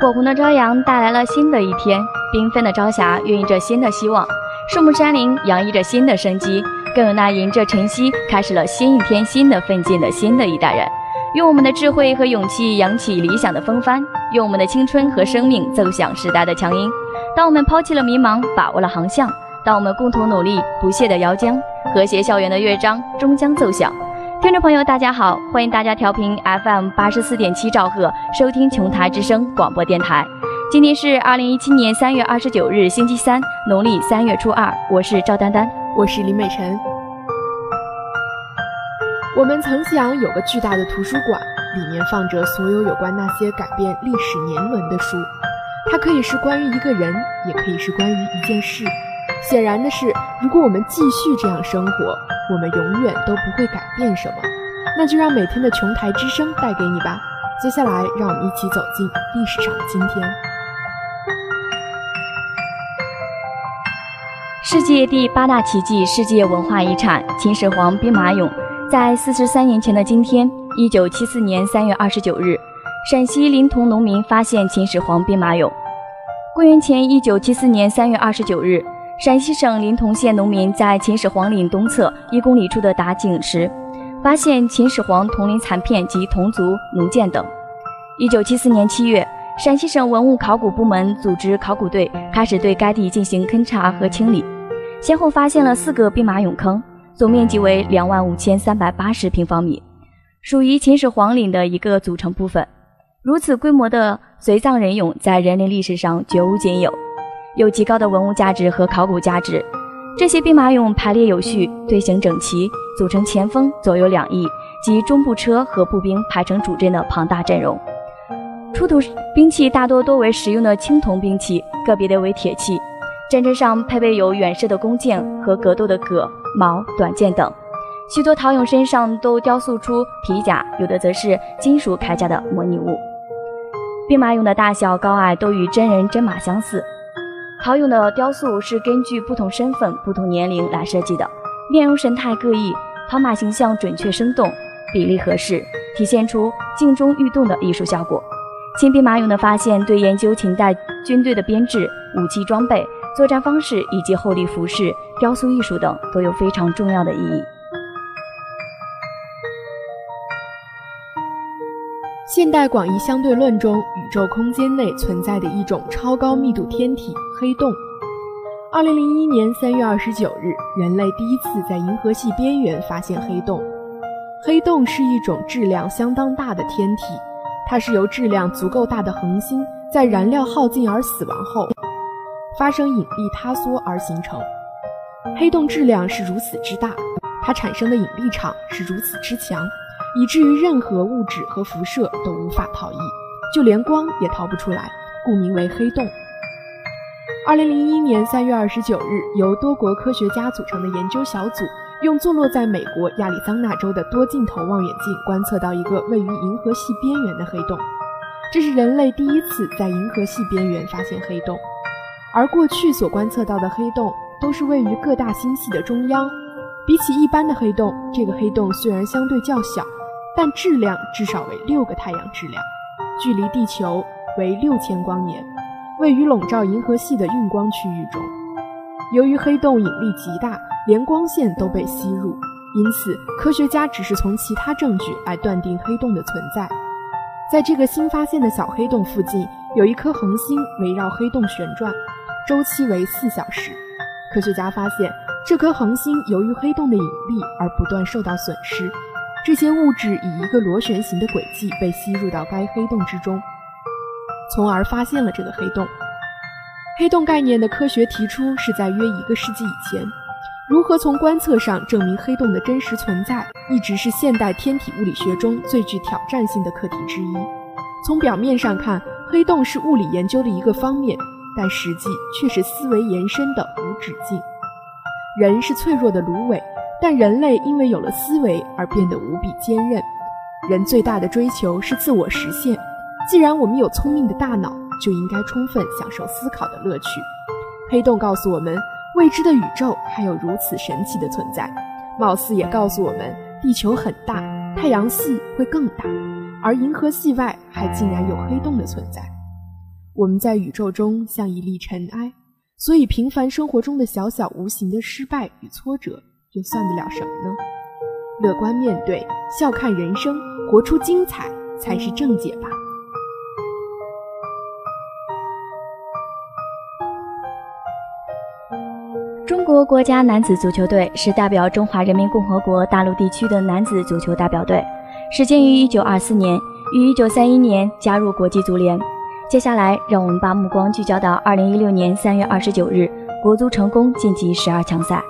火红的朝阳带来了新的一天，缤纷的朝霞孕育着新的希望，树木山林洋溢着新的生机，更有那迎着晨曦开始了新一天新的奋进的新的一代人。用我们的智慧和勇气扬起理想的风帆，用我们的青春和生命奏响时代的强音。当我们抛弃了迷茫，把握了航向；当我们共同努力，不懈的摇桨，和谐校园的乐章终将奏响。听众朋友，大家好，欢迎大家调频 FM 八十四点七兆赫收听琼台之声广播电台。今天是二零一七年三月二十九日，星期三，农历三月初二。我是赵丹丹，我是林美晨。我们曾想有个巨大的图书馆，里面放着所有有关那些改变历史年轮的书。它可以是关于一个人，也可以是关于一件事。显然的是，如果我们继续这样生活，我们永远都不会改变什么。那就让每天的琼台之声带给你吧。接下来，让我们一起走进历史上的今天。世界第八大奇迹——世界文化遗产秦始皇兵马俑，在四十三年前的今天，一九七四年三月二十九日，陕西临潼农民发现秦始皇兵马俑。公元前一九七四年三月二十九日。陕西省临潼县农民在秦始皇陵东侧一公里处的打井时，发现秦始皇铜陵残片及铜族弩箭等。一九七四年七月，陕西省文物考古部门组织考古队开始对该地进行勘察和清理，先后发现了四个兵马俑坑，总面积为两万五千三百八十平方米，属于秦始皇陵的一个组成部分。如此规模的随葬人俑，在人类历史上绝无仅有。有极高的文物价值和考古价值。这些兵马俑排列有序，队形整齐，组成前锋、左右两翼及中部车和步兵排成主阵的庞大阵容。出土兵器大多多为实用的青铜兵器，个别的为铁器。战车上配备有远射的弓箭和格斗的戈、矛、短剑等。许多陶俑身上都雕塑出皮甲，有的则是金属铠甲的模拟物。兵马俑的大小高矮都与真人真马相似。陶俑的雕塑是根据不同身份、不同年龄来设计的，面容神态各异，陶马形象准确生动，比例合适，体现出静中欲动的艺术效果。秦兵马俑的发现对研究秦代军队的编制、武器装备、作战方式以及后立服饰、雕塑艺术等都有非常重要的意义。现代广义相对论中，宇宙空间内存在的一种超高密度天体——黑洞。二零零一年三月二十九日，人类第一次在银河系边缘发现黑洞。黑洞是一种质量相当大的天体，它是由质量足够大的恒星在燃料耗尽而死亡后，发生引力塌缩而形成。黑洞质量是如此之大，它产生的引力场是如此之强。以至于任何物质和辐射都无法逃逸，就连光也逃不出来，故名为黑洞。二零零一年三月二十九日，由多国科学家组成的研究小组，用坐落在美国亚利桑那州的多镜头望远镜观测到一个位于银河系边缘的黑洞。这是人类第一次在银河系边缘发现黑洞，而过去所观测到的黑洞都是位于各大星系的中央。比起一般的黑洞，这个黑洞虽然相对较小。但质量至少为六个太阳质量，距离地球为六千光年，位于笼罩银河系的晕光区域中。由于黑洞引力极大，连光线都被吸入，因此科学家只是从其他证据来断定黑洞的存在。在这个新发现的小黑洞附近，有一颗恒星围绕黑洞旋转，周期为四小时。科学家发现，这颗恒星由于黑洞的引力而不断受到损失。这些物质以一个螺旋形的轨迹被吸入到该黑洞之中，从而发现了这个黑洞。黑洞概念的科学提出是在约一个世纪以前。如何从观测上证明黑洞的真实存在，一直是现代天体物理学中最具挑战性的课题之一。从表面上看，黑洞是物理研究的一个方面，但实际却是思维延伸的无止境。人是脆弱的芦苇。但人类因为有了思维而变得无比坚韧。人最大的追求是自我实现。既然我们有聪明的大脑，就应该充分享受思考的乐趣。黑洞告诉我们，未知的宇宙还有如此神奇的存在，貌似也告诉我们，地球很大，太阳系会更大，而银河系外还竟然有黑洞的存在。我们在宇宙中像一粒尘埃，所以平凡生活中的小小无形的失败与挫折，又算得了什么呢？乐观面对，笑看人生，活出精彩，才是正解吧。中国国家男子足球队是代表中华人民共和国大陆地区的男子足球代表队，始建于1924年，于1931年加入国际足联。接下来，让我们把目光聚焦到2016年3月29日，国足成功晋级十二强赛。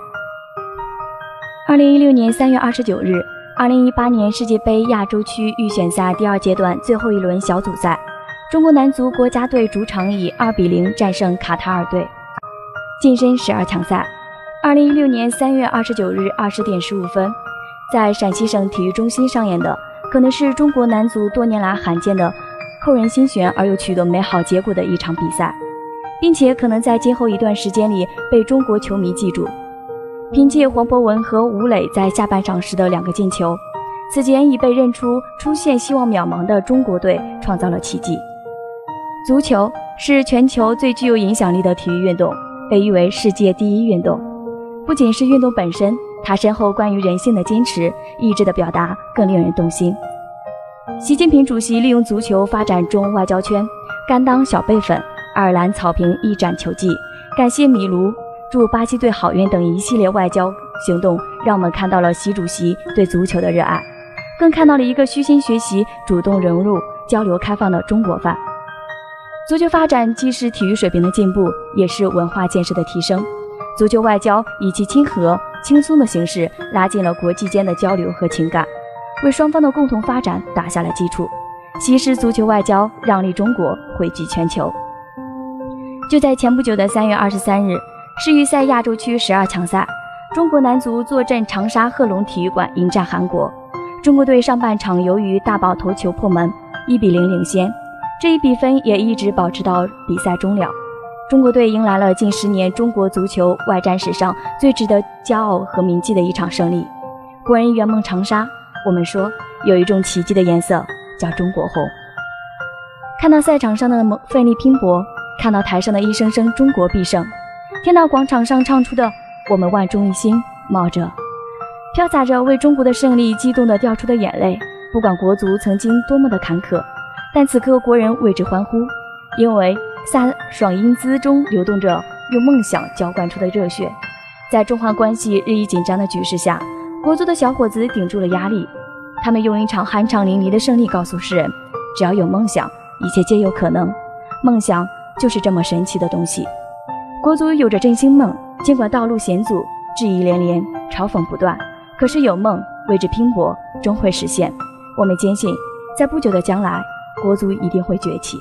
2016年3月29日，2018年世界杯亚洲区预选赛第二阶段最后一轮小组赛，中国男足国家队主场以2比0战胜卡塔尔队。晋身十二强赛。二零一六年三月二十九日二十点十五分，在陕西省体育中心上演的，可能是中国男足多年来罕见的扣人心弦而又取得美好结果的一场比赛，并且可能在今后一段时间里被中国球迷记住。凭借黄博文和吴磊在下半场时的两个进球，此前已被认出出现希望渺茫的中国队创造了奇迹。足球是全球最具有影响力的体育运动。被誉为世界第一运动，不仅是运动本身，他身后关于人性的坚持、意志的表达更令人动心。习近平主席利用足球发展中外交圈，甘当小辈粉，爱尔兰草坪一展球技，感谢米卢，祝巴西队好运等一系列外交行动，让我们看到了习主席对足球的热爱，更看到了一个虚心学习、主动融入、交流开放的中国范。足球发展既是体育水平的进步，也是文化建设的提升。足球外交以其亲和、轻松的形式，拉近了国际间的交流和情感，为双方的共同发展打下了基础。西施足球外交让利中国，惠及全球。就在前不久的三月二十三日，世预赛亚洲区十二强赛，中国男足坐镇长沙贺龙体育馆迎战韩国。中国队上半场由于大宝头球破门，一比零领先。这一比分也一直保持到比赛终了。中国队迎来了近十年中国足球外战史上最值得骄傲和铭记的一场胜利。国人圆梦长沙，我们说有一种奇迹的颜色叫中国红。看到赛场上的奋力拼搏，看到台上的一声声中国必胜，听到广场上唱出的我们万众一心，冒着飘洒着为中国的胜利激动的掉出的眼泪。不管国足曾经多么的坎坷。但此刻国人为之欢呼，因为飒爽英姿中流动着用梦想浇灌出的热血。在中韩关系日益紧张的局势下，国足的小伙子顶住了压力，他们用一场酣畅淋漓的胜利告诉世人：只要有梦想，一切皆有可能。梦想就是这么神奇的东西。国足有着振兴梦，尽管道路险阻、质疑连连、嘲讽不断，可是有梦，为之拼搏，终会实现。我们坚信，在不久的将来。国足一定会崛起。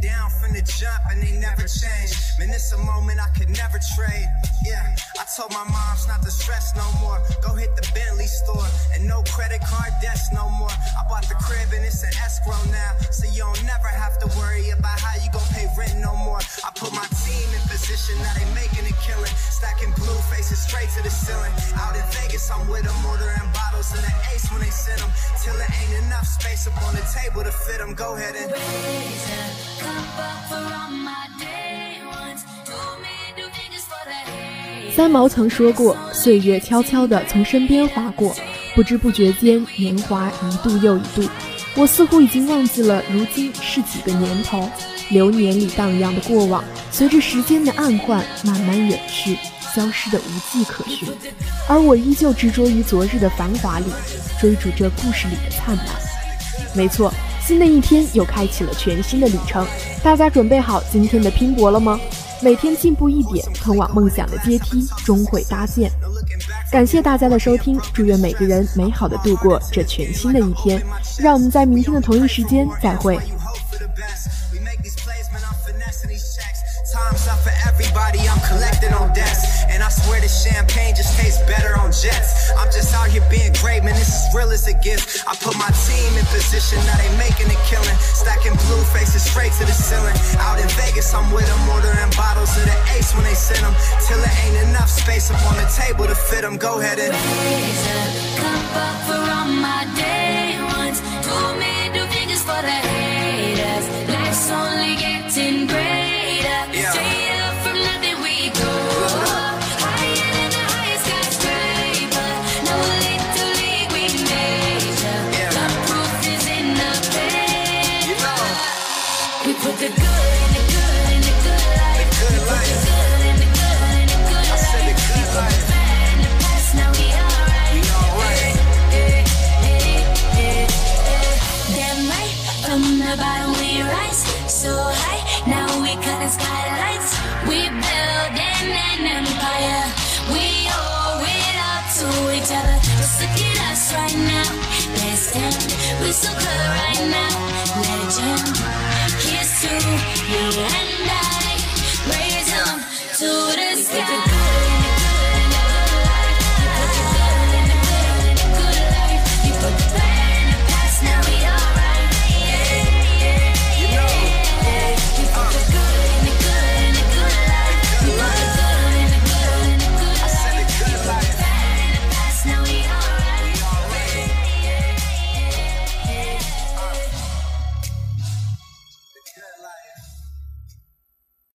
Down from the jump and they never change. Man, it's a moment I could never trade. Yeah, I told my moms not to stress no more. Go hit the Bentley store and no credit card debts no more. I bought the crib and it's an escrow now. So you don't never have to worry about how you gon' pay rent no more. I put my team in position, now they making a killing. Stacking blue faces straight to the ceiling. Out in Vegas, I'm with them, ordering bottles in the ace when they send them. Till it ain't enough space up on the table to fit them. Go ahead and raise a cup up for all my day ones. Do me, do me just for the hate. 三毛曾说过：“岁月悄悄地从身边划过，不知不觉间，年华一度又一度。我似乎已经忘记了如今是几个年头。流年里荡漾的过往，随着时间的暗换，慢慢远去，消失的无迹可寻。而我依旧执着于昨日的繁华里，追逐着故事里的灿烂。没错，新的一天又开启了全新的旅程。大家准备好今天的拼搏了吗？每天进步一点，通往梦想的阶梯终会搭建。感谢大家的收听，祝愿每个人美好的度过这全新的一天。让我们在明天的同一时间再会。Up for everybody, I'm collecting on debts. And I swear the champagne just tastes better on jets. I'm just out here being great, man, this is real as it gets. I put my team in position, now they making a killing. Stacking blue faces straight to the ceiling. Out in Vegas, I'm with them, ordering bottles of the ace when they send them. Till it ain't enough space up on the table to fit them. Go ahead and raise a cup up for all my day ones. Two middle us right now. Listen, we're so good right now. Legend, Kiss to you and I.